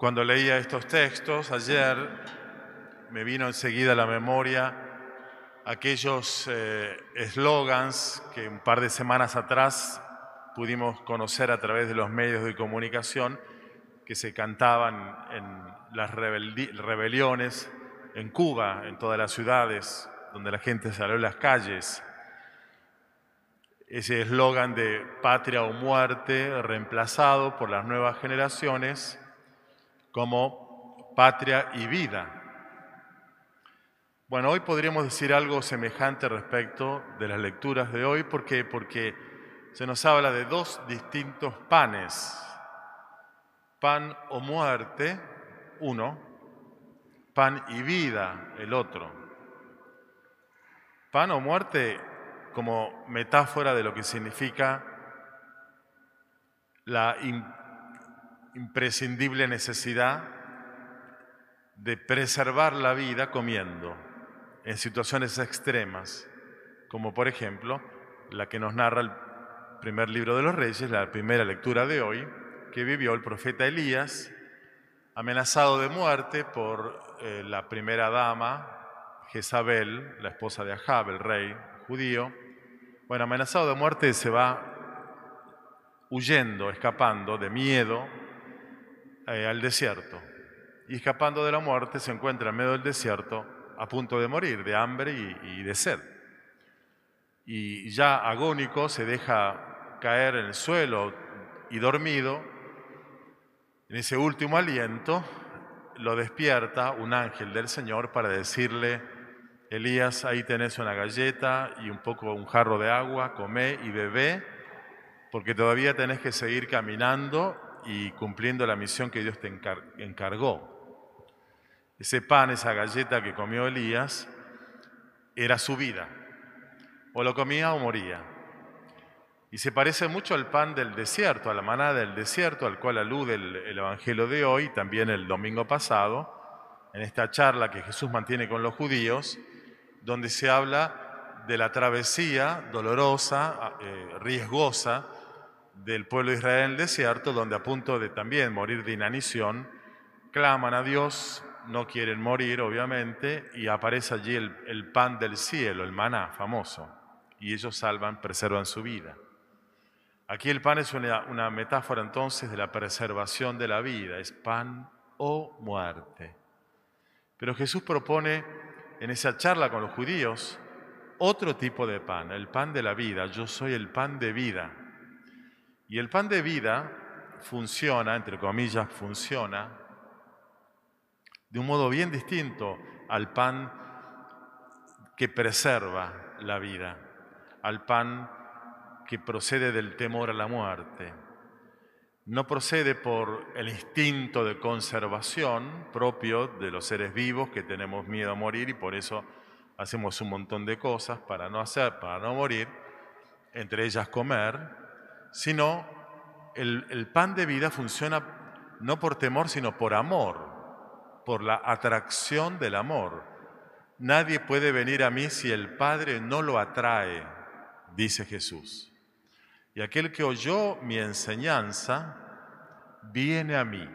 Cuando leía estos textos ayer, me vino enseguida a la memoria aquellos eh, eslogans que un par de semanas atrás pudimos conocer a través de los medios de comunicación que se cantaban en las rebeliones en Cuba, en todas las ciudades, donde la gente salió a las calles. Ese eslogan de patria o muerte reemplazado por las nuevas generaciones como patria y vida. Bueno, hoy podríamos decir algo semejante respecto de las lecturas de hoy. ¿Por qué? Porque se nos habla de dos distintos panes. Pan o muerte, uno. Pan y vida, el otro. Pan o muerte como metáfora de lo que significa la imprescindible necesidad de preservar la vida comiendo en situaciones extremas, como por ejemplo la que nos narra el primer libro de los reyes, la primera lectura de hoy, que vivió el profeta Elías, amenazado de muerte por eh, la primera dama, Jezabel, la esposa de Ahab, el rey judío. Bueno, amenazado de muerte se va huyendo, escapando de miedo eh, al desierto. Y escapando de la muerte se encuentra en medio del desierto a punto de morir de hambre y, de sed. Y ya agónico se deja caer en el suelo y dormido. En ese último aliento lo despierta un ángel del Señor para decirle, Elías, ahí tenés una galleta y un poco un jarro de agua, come y bebé, porque todavía tenés que seguir caminando y cumpliendo la misión que Dios te encargó. Ese pan, esa galleta que comió Elías, era su vida. O lo comía o moría. Y se parece mucho al pan del desierto, a la manada del desierto, al cual alude el, el, Evangelio de hoy, también el domingo pasado, en esta charla que Jesús mantiene con los judíos, donde se habla de la travesía dolorosa, eh, riesgosa, del pueblo de Israel en el desierto, donde a punto de también morir de inanición, claman a Dios, no quieren morir obviamente, y aparece allí el, pan del cielo, el maná famoso, y ellos salvan, preservan su vida. Aquí el pan es una, una metáfora entonces de la preservación de la vida, es pan o muerte. Pero Jesús propone en esa charla con los judíos otro tipo de pan, el pan de la vida, yo soy el pan de vida. Y el pan de vida funciona, entre comillas, funciona de un modo bien distinto al pan que preserva la vida, al pan que procede del temor a la muerte. No procede por el instinto de conservación propio de los seres vivos que tenemos miedo a morir y por eso hacemos un montón de cosas para no hacer, para no morir, entre ellas comer, sino el, pan de vida funciona no por temor, sino por amor, por la atracción del amor. Nadie puede venir a mí si el Padre no lo atrae, dice Jesús. Y aquel que oyó mi enseñanza, viene a mí.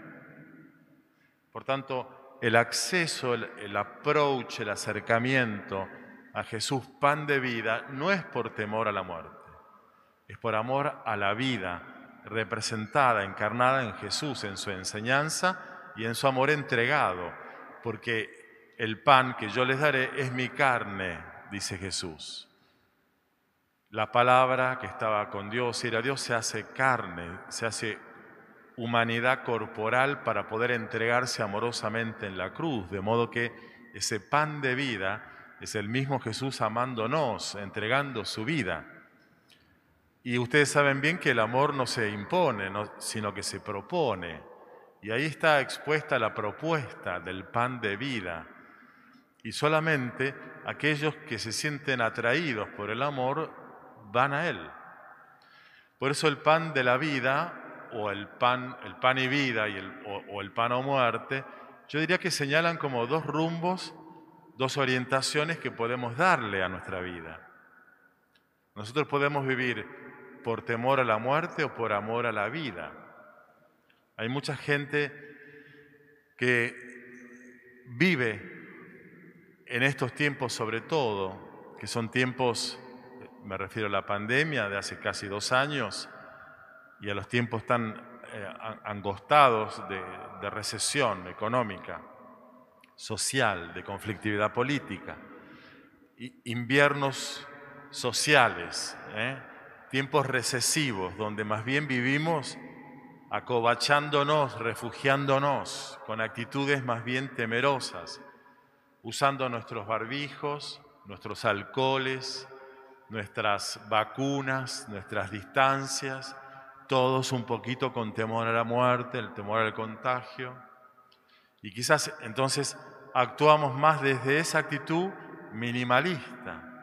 Por tanto, el acceso, el, el approach, el acercamiento a Jesús, pan de vida, no es por temor a la muerte es por amor a la vida representada, encarnada en Jesús, en su enseñanza y en su amor entregado, porque el pan que yo les daré es mi carne, dice Jesús. La palabra que estaba con Dios y era Dios se hace carne, se hace humanidad corporal para poder entregarse amorosamente en la cruz, de modo que ese pan de vida es el mismo Jesús amándonos, entregando su vida. Y ustedes saben bien que el amor no se impone, sino que se propone. Y ahí está expuesta la propuesta del pan de vida. Y solamente aquellos que se sienten atraídos por el amor van a él. Por eso el pan de la vida, o el pan, el pan y vida, y el, o el pan o muerte, yo diría que señalan como dos rumbos, dos orientaciones que podemos darle a nuestra vida. Nosotros podemos vivir por temor a la muerte o por amor a la vida. Hay mucha gente que vive en estos tiempos sobre todo, que son tiempos, me refiero a la pandemia de hace casi dos años y a los tiempos tan eh, angostados de, de recesión económica, social, de conflictividad política, inviernos sociales, ¿eh? Tiempos recesivos, donde más bien vivimos acobachándonos, refugiándonos con actitudes más bien temerosas, usando nuestros barbijos, nuestros alcoholes, nuestras vacunas, nuestras distancias, todos un poquito con temor a la muerte, el temor al contagio. Y quizás entonces actuamos más desde esa actitud minimalista,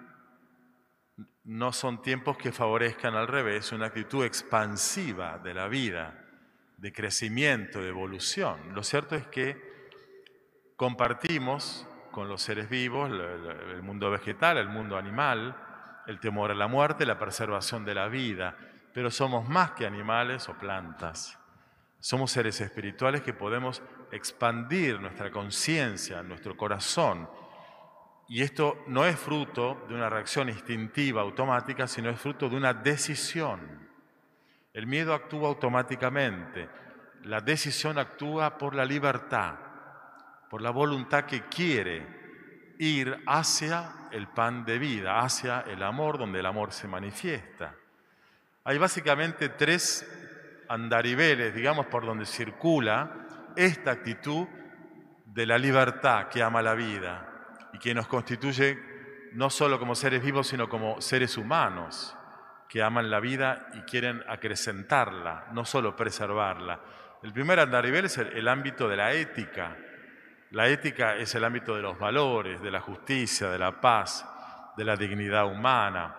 no son tiempos que favorezcan al revés una actitud expansiva de la vida, de crecimiento, de evolución. Lo cierto es que compartimos con los seres vivos, el mundo vegetal, el mundo animal, el temor a la muerte, la preservación de la vida, pero somos más que animales o plantas. Somos seres espirituales que podemos expandir nuestra conciencia, nuestro corazón, y esto no es fruto de una reacción instintiva, automática, sino es fruto de una decisión. El miedo actúa automáticamente. La decisión actúa por la libertad, por la voluntad que quiere ir hacia el pan de vida, hacia el amor, donde el amor se manifiesta. Hay básicamente tres andariveles, digamos, por donde circula esta actitud de la libertad que ama la vida y que nos constituye no solo como seres vivos, sino como seres humanos que aman la vida y quieren acrecentarla, no solo preservarla. El primer andarivel es el, ámbito de la ética. La ética es el ámbito de los valores, de la justicia, de la paz, de la dignidad humana,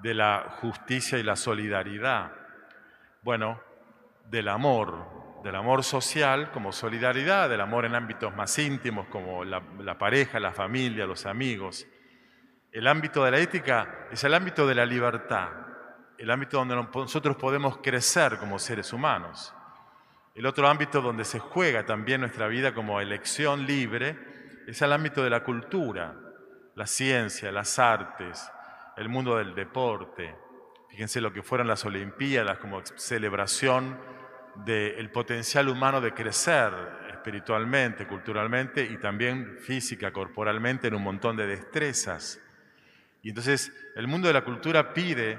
de la justicia y la solidaridad. Bueno, del amor, del amor social como solidaridad, del amor en ámbitos más íntimos como la, pareja, la familia, los amigos. El ámbito de la ética es el ámbito de la libertad, el ámbito donde nosotros podemos crecer como seres humanos. El otro ámbito donde se juega también nuestra vida como elección libre es el ámbito de la cultura, la ciencia, las artes, el mundo del deporte. Fíjense lo que fueron las Olimpiadas como celebración del potencial humano de crecer espiritualmente, culturalmente y también física, corporalmente en un montón de destrezas. Y entonces el mundo de la cultura pide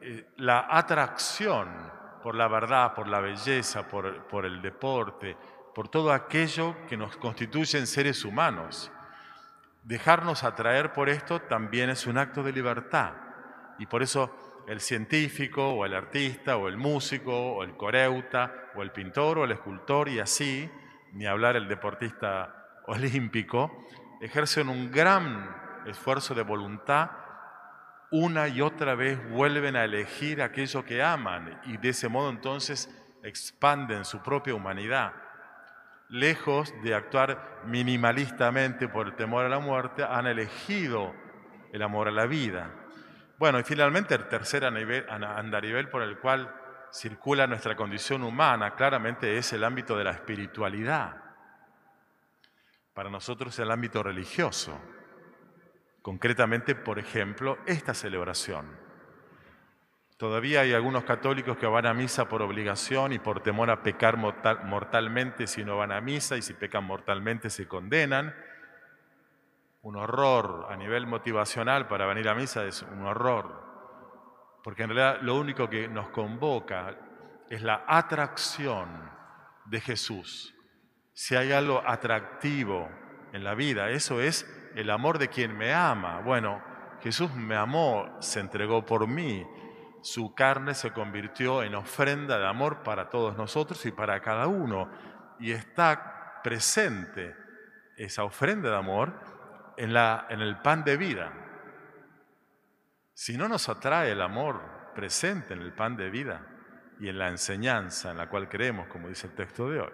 eh, la atracción por la verdad, por la belleza, por, por el deporte, por todo aquello que nos constituye en seres humanos. Dejarnos atraer por esto también es un acto de libertad. Y por eso el científico o el artista o el músico o el coreuta o el pintor o el escultor y así, ni hablar el deportista olímpico, ejercen un gran esfuerzo de voluntad, una y otra vez vuelven a elegir aquello que aman y de ese modo entonces expanden su propia humanidad. Lejos de actuar minimalistamente por el temor a la muerte, han elegido el amor a la vida. Bueno, y finalmente el tercer andarivel por el cual circula nuestra condición humana claramente es el ámbito de la espiritualidad. Para nosotros el ámbito religioso. Concretamente, por ejemplo, esta celebración. Todavía hay algunos católicos que van a misa por obligación y por temor a pecar mortalmente si no van a misa y si pecan mortalmente se condenan un horror a nivel motivacional para venir a misa es un horror, porque en realidad lo único que nos convoca es la atracción de Jesús. Si hay algo atractivo en la vida, eso es el amor de quien me ama. Bueno, Jesús me amó, se entregó por mí, su carne se convirtió en ofrenda de amor para todos nosotros y para cada uno, y está presente esa ofrenda de amor en, la, en el pan de vida. Si no nos atrae el amor presente en el pan de vida y en la enseñanza en la cual creemos, como dice el texto de hoy,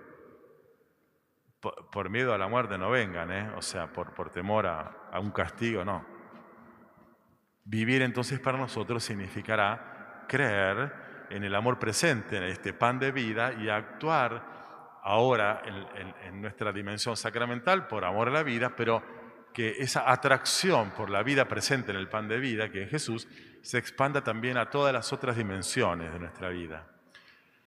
por, miedo a la muerte no vengan, ¿eh? o sea, por, por temor a, a un castigo, no. Vivir entonces para nosotros significará creer en el amor presente, en este pan de vida y actuar ahora en, nuestra dimensión sacramental por amor a la vida, pero que esa atracción por la vida presente en el pan de vida, que es Jesús, se expanda también a todas las otras dimensiones de nuestra vida.